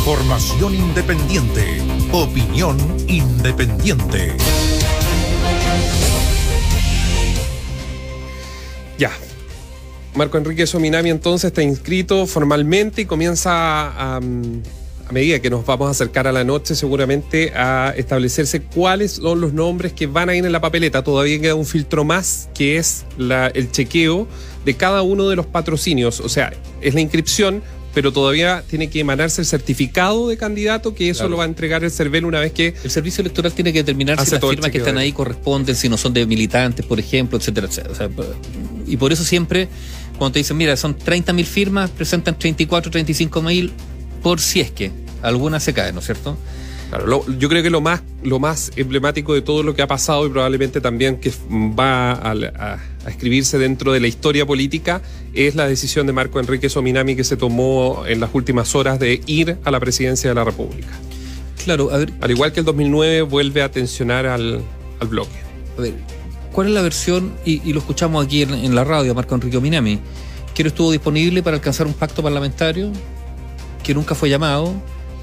Información independiente. Opinión independiente. Ya. Marco Enrique Sominami entonces está inscrito formalmente y comienza a, medida que nos vamos a acercar a la noche seguramente a establecerse cuáles son los nombres que van a ir en la papeleta. Todavía queda un filtro más que es el chequeo de cada uno de los patrocinios. O sea, es la inscripción, pero todavía tiene que emanarse el certificado de candidato, que eso Claro. lo va a entregar el CERVEL una vez que El servicio electoral tiene que determinar si las firmas que están ahí corresponden, si no son de militantes, por ejemplo, etcétera, etcétera. O sea, y por eso siempre, cuando te dicen, mira, son 30.000 firmas, presentan 34, 35.000, por si es que alguna se cae, ¿no es cierto? Claro, lo- yo creo que lo más, lo más emblemático de todo lo que ha pasado y probablemente también que va a, a- a escribirse dentro de la historia política es la decisión de Marco Enrique Sominami que se tomó en las últimas horas de ir a la presidencia de la República. Claro, a ver, Al igual que el 2009 vuelve a tensionar al, al bloque. a ver, ¿cuál es la versión? Y, y lo escuchamos aquí en, en la radio, Marco Enrique Minami, que no estuvo disponible para alcanzar un pacto parlamentario, que nunca fue llamado,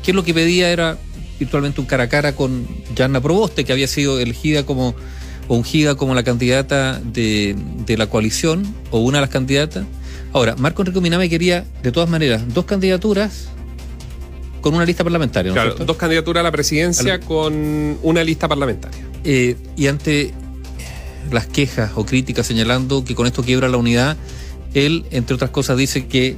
que lo que pedía era virtualmente un cara a cara con Yanna Proboste, que había sido elegida como o ungida como la candidata de, de la coalición o una de las candidatas. Ahora, Marco Enrique Minami quería, de todas maneras, dos candidaturas con una lista parlamentaria, ¿no es Claro, cierto? dos candidaturas a la presidencia Al- con una lista parlamentaria. Eh, y ante las quejas o críticas señalando que con esto quiebra la unidad, él, entre otras cosas, dice que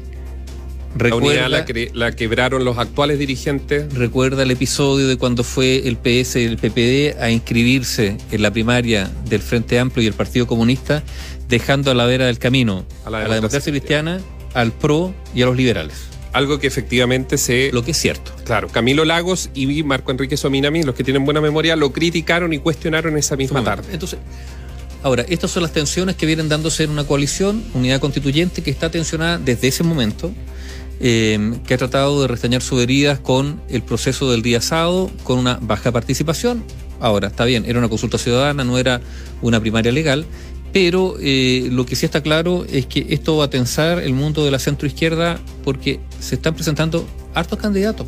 La unidad recuerda, la, cre- la quebraron los actuales dirigentes. recuerda el episodio de cuando fue el PS y el PPD a inscribirse en la primaria del Frente Amplio y el Partido Comunista, dejando a la vera del camino A a la democracia cristiana, al PRO y a los liberales. Algo que efectivamente se Lo que es cierto. Claro, Camilo Lagos y Marco Enrique Sominami, los que tienen buena memoria, lo criticaron y cuestionaron esa misma tarde. Entonces, ahora, estas son las tensiones que vienen dándose en una coalición, unidad constituyente, que está tensionada desde ese momento, eh, que ha tratado de restañar sus heridas con el proceso del día sábado, con una baja participación. Ahora, está bien, era una consulta ciudadana, no era una primaria legal, pero eh, lo que sí está claro es que esto va a tensar el mundo de la centroizquierda porque se están presentando hartos candidatos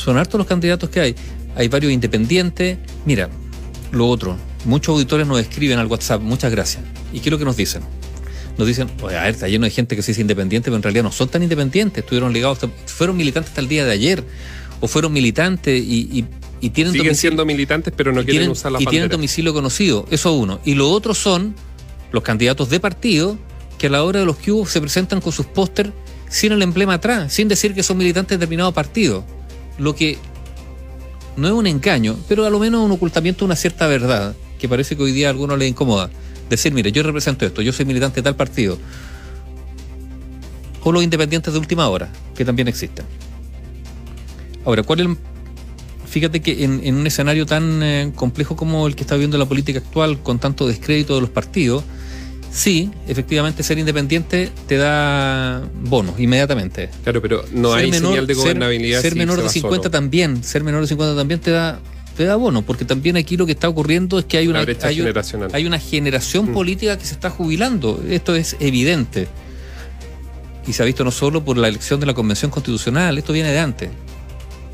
son hartos los candidatos que hay. Hay varios independientes. Mira, lo otro, muchos auditores nos escriben al WhatsApp, muchas gracias. ¿Y qué es lo que nos dicen? Nos dicen, oye, a ver, está lleno de gente que se dice independiente, pero en realidad no son tan independientes, estuvieron ligados, hasta- fueron militantes hasta el día de ayer, o fueron militantes y, y- y tienen Siguen domicilio- siendo militantes, pero no quieren tienen, usar la y tienen domicilio conocido, eso uno. Y lo otro son los candidatos de partido que a la hora de los hubo se presentan con sus póster sin el emblema atrás, sin decir que son militantes de determinado partido. Lo que no es un engaño, pero a lo menos un ocultamiento de una cierta verdad, que parece que hoy día a algunos les incomoda. Decir, mire, yo represento esto, yo soy militante de tal partido. O los independientes de última hora, que también existen. Ahora, ¿cuál es el Fíjate que en, en un escenario tan eh, complejo como el que está viviendo la política actual, con tanto descrédito de los partidos, sí, efectivamente ser independiente te da bonos inmediatamente. Claro, pero no Ser hay menor- señal de ser- gobernabilidad. Ser, si menor se de va 50 solo. también, ser menor de 50 también te da, te da bono, porque también aquí lo que está ocurriendo es que hay una, hay, hay generación Mm. política que se está jubilando. Esto es evidente. Y se ha visto no solo por la elección de la Convención Constitucional, esto viene de antes.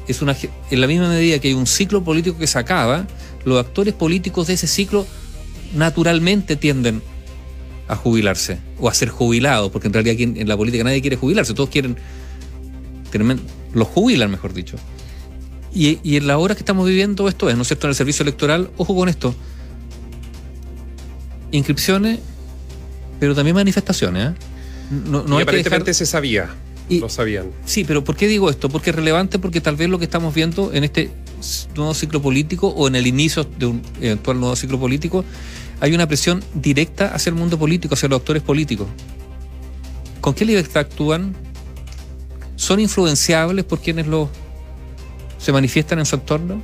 Es una, en la misma medida que hay un ciclo político que se acaba, los actores políticos de ese ciclo naturalmente tienden a jubilarse o a ser jubilados, porque en realidad aquí en, en la política nadie quiere jubilarse, todos quieren, los jubilan, mejor dicho. Y, y en la hora que estamos viviendo esto es, ¿no es cierto?, en el servicio electoral, ojo con esto, inscripciones, pero también manifestaciones. ¿eh? No, no y hay que dejar- aparentemente se sabía. Y- lo sabían. Sí, pero ¿por qué digo esto? Porque es relevante porque tal vez lo que estamos viendo en este nuevo ciclo político o en el inicio de un eventual nuevo ciclo político, hay una presión directa hacia el mundo político, hacia los actores políticos. ¿Con qué libertad actúan? ¿Son influenciables por quienes los se manifiestan en su entorno?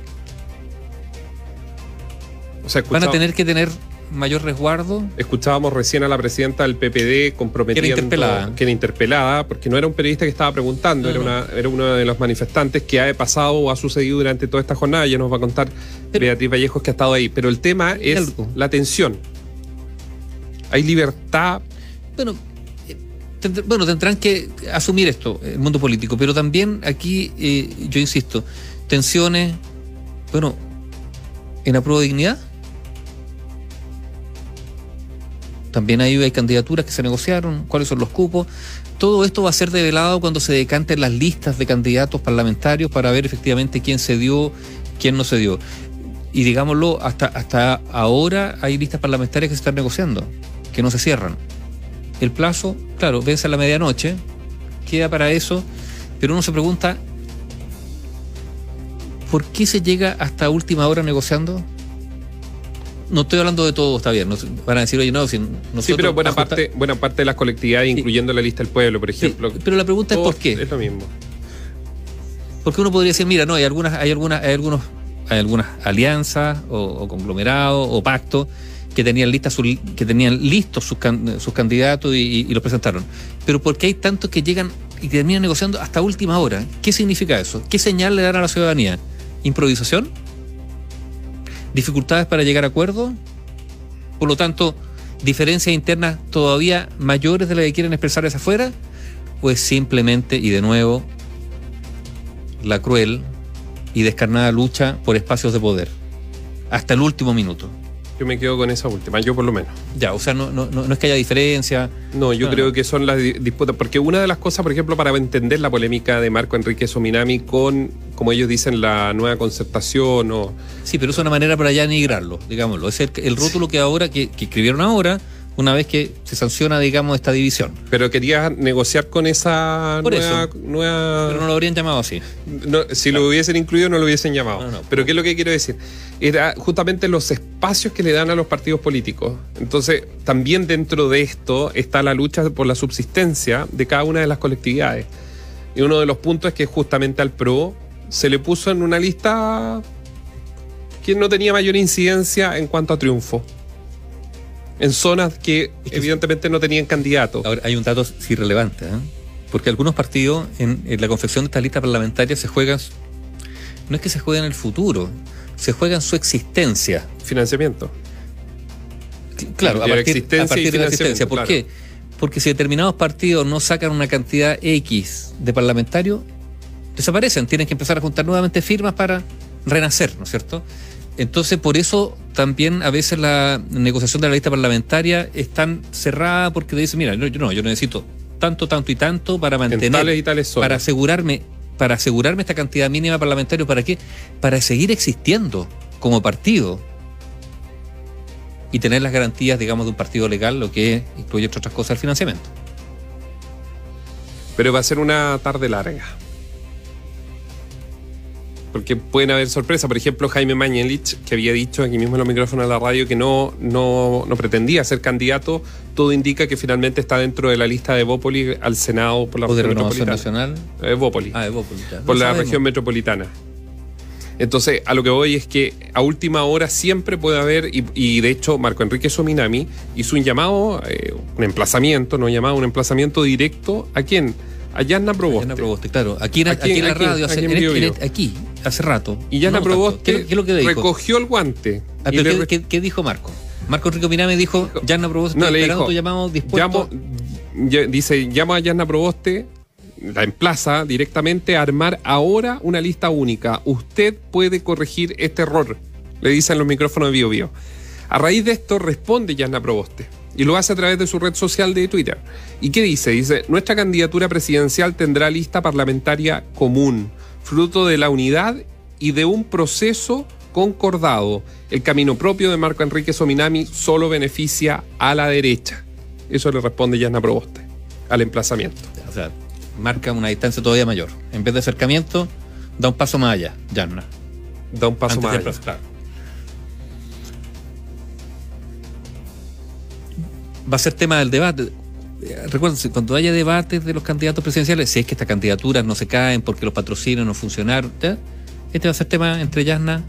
O sea, ¿Van a tener que tener mayor resguardo? escuchábamos recién a la presidenta del PPD comprometiendo Que era interpelada. que era interpelada, porque no era un periodista que estaba preguntando, No, era, no. Una, era uno de los manifestantes que ha pasado o ha sucedido durante toda esta jornada. Ya nos va a contar Pero- Beatriz Vallejos que ha estado ahí. Pero el tema es Algo. la tensión. Hay libertad. Bueno, bueno, tendrán que asumir esto, el mundo político, pero también aquí, eh, yo insisto, tensiones, bueno, en apruebo de dignidad. También ahí hay candidaturas que se negociaron, cuáles son los cupos. Todo esto va a ser develado cuando se decanten las listas de candidatos parlamentarios para ver efectivamente quién se dio, quién no se dio. Y digámoslo, hasta, hasta ahora hay listas parlamentarias que se están negociando, que no se cierran. El plazo, claro, vence a la medianoche, queda para eso, pero uno se pregunta, ¿por qué se llega hasta última hora negociando? No estoy hablando de todo, está bien. van a decir, oye, no, si nosotros Sí, pero buena parte, buena parte de las colectividades, Sí. incluyendo la lista del pueblo, por Sí, ejemplo. pero la pregunta es por qué. Es lo mismo. Porque uno podría decir, mira, no, hay algunas, hay algunas, hay algunos, hay algunas alianzas o, o conglomerados o pactos que tenían listas sus- que tenían listos sus, can- sus candidatos y, los presentaron. Pero ¿por qué hay tantos que llegan y terminan negociando hasta última hora? ¿Qué significa eso? ¿Qué señal le dan a la ciudadanía? ¿Improvisación? ¿Dificultades para llegar a acuerdos? Por lo tanto, diferencias internas todavía mayores de las que quieren expresar hacia afuera, pues simplemente, y de nuevo, la cruel y descarnada lucha por espacios de poder. Hasta el último minuto. Yo me quedo con esa última, yo por lo menos. Ya, o sea, no, no, no es que haya diferencia. No, yo No, creo que son las di- disputas, porque una de las cosas, por ejemplo, para entender la polémica de Marco Enrique Sominami con, como ellos dicen, la nueva concertación o... Sí, pero es una manera para ya denigrarlo, digámoslo. Es el, el rótulo que ahora, que, que escribieron ahora, una vez que se sanciona, digamos, esta división. Pero quería negociar con esa Por nueva... eso. nueva- Pero no lo habrían llamado así. No, si lo hubiesen incluido no lo hubiesen llamado. No, no. Pero ¿qué es lo que quiero decir? Era justamente los espacios que le dan a los partidos políticos. Entonces, también dentro de esto está la lucha por la subsistencia de cada una de las colectividades. Y uno de los puntos es que justamente al PRO se le puso en una lista que no tenía mayor incidencia en cuanto a triunfo. En zonas que Es que- evidentemente no tenían candidato. Ahora, hay un dato sí relevante, ¿eh? porque algunos partidos en, en la confección de estas listas parlamentarias se juegan, no es que se jueguen el futuro, se juegan su existencia. Financiamiento. Claro, a partir, existencia a partir de la existencia. ¿Por financiamiento, qué? Porque si determinados partidos no sacan una cantidad X de parlamentarios, desaparecen, tienen que empezar a juntar nuevamente firmas para renacer, ¿no es cierto? Entonces, por eso también a veces la negociación de la lista parlamentaria es tan cerrada porque te dice, mira, no, yo no, yo necesito tanto, tanto y tanto para En mantener, tales y tales para asegurarme, para asegurarme esta cantidad mínima parlamentaria, ¿para qué? Para seguir existiendo como partido y tener las garantías, digamos, de un partido legal, lo que incluye, entre otras cosas, el financiamiento. Pero va a ser una tarde larga. Porque pueden haber sorpresas. Por ejemplo, Jaime Mañelich, que había dicho aquí mismo en los micrófonos de la radio que no, no, no pretendía ser candidato, todo indica que finalmente está dentro de la lista de Bópoli al Senado por la región metropolitana. nacional. Eh, Bópoli, Ah, de Bópoli, ya. por No la sabemos. región metropolitana. Entonces, a lo que voy es que a última hora siempre puede haber, y, y de hecho Marco Enrique Sominami hizo un llamado, eh, un emplazamiento, no llamado, un emplazamiento directo a quién? A Yanna Proboste. Proboste, claro. Aquí en, Aquí- aquí en la radio, hace- aquí en en aquí, hace rato. Y Yana No Proboste. ¿Qué, lo- qué es lo que dijo? recogió el guante. Ah, pero ¿qué, re- qué- qué dijo Marco? Marco Enrique Miname dijo, Yana Proboste, No, le dijo, dispuesto. llamo- ya- dice, llama a Yanna Proboste, la emplaza directamente a armar ahora una lista única. Usted puede corregir este error, le dicen los micrófonos de Bio Bio. A raíz de esto responde Yanna Proboste y lo hace a través de su red social de Twitter. ¿Y qué dice? Dice, nuestra candidatura presidencial tendrá lista parlamentaria común, fruto de la unidad y de un proceso concordado. El camino propio de Marco Enrique Sominami solo beneficia a la derecha. Eso le responde Yanna Proboste al emplazamiento. O sea, marca una distancia todavía mayor. En vez de acercamiento, da un paso más allá, Yana. Da un paso Antes más. allá. claro. Va a ser tema del debate. Recuerden, cuando haya debates de los candidatos presidenciales, si es que estas candidaturas no se caen porque los patrocinios no funcionaron, este va a ser tema entre Yasna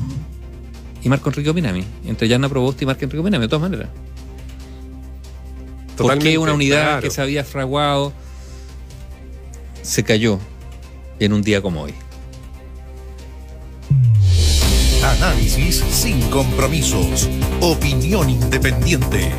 y Marco Enrique Minami. Entre Yasna Proboste y Marco Enrique Minami, de todas maneras. ¿Por qué Totalmente, una unidad claro. que se había fraguado se cayó en un día como hoy? Análisis sin compromisos. Opinión independiente.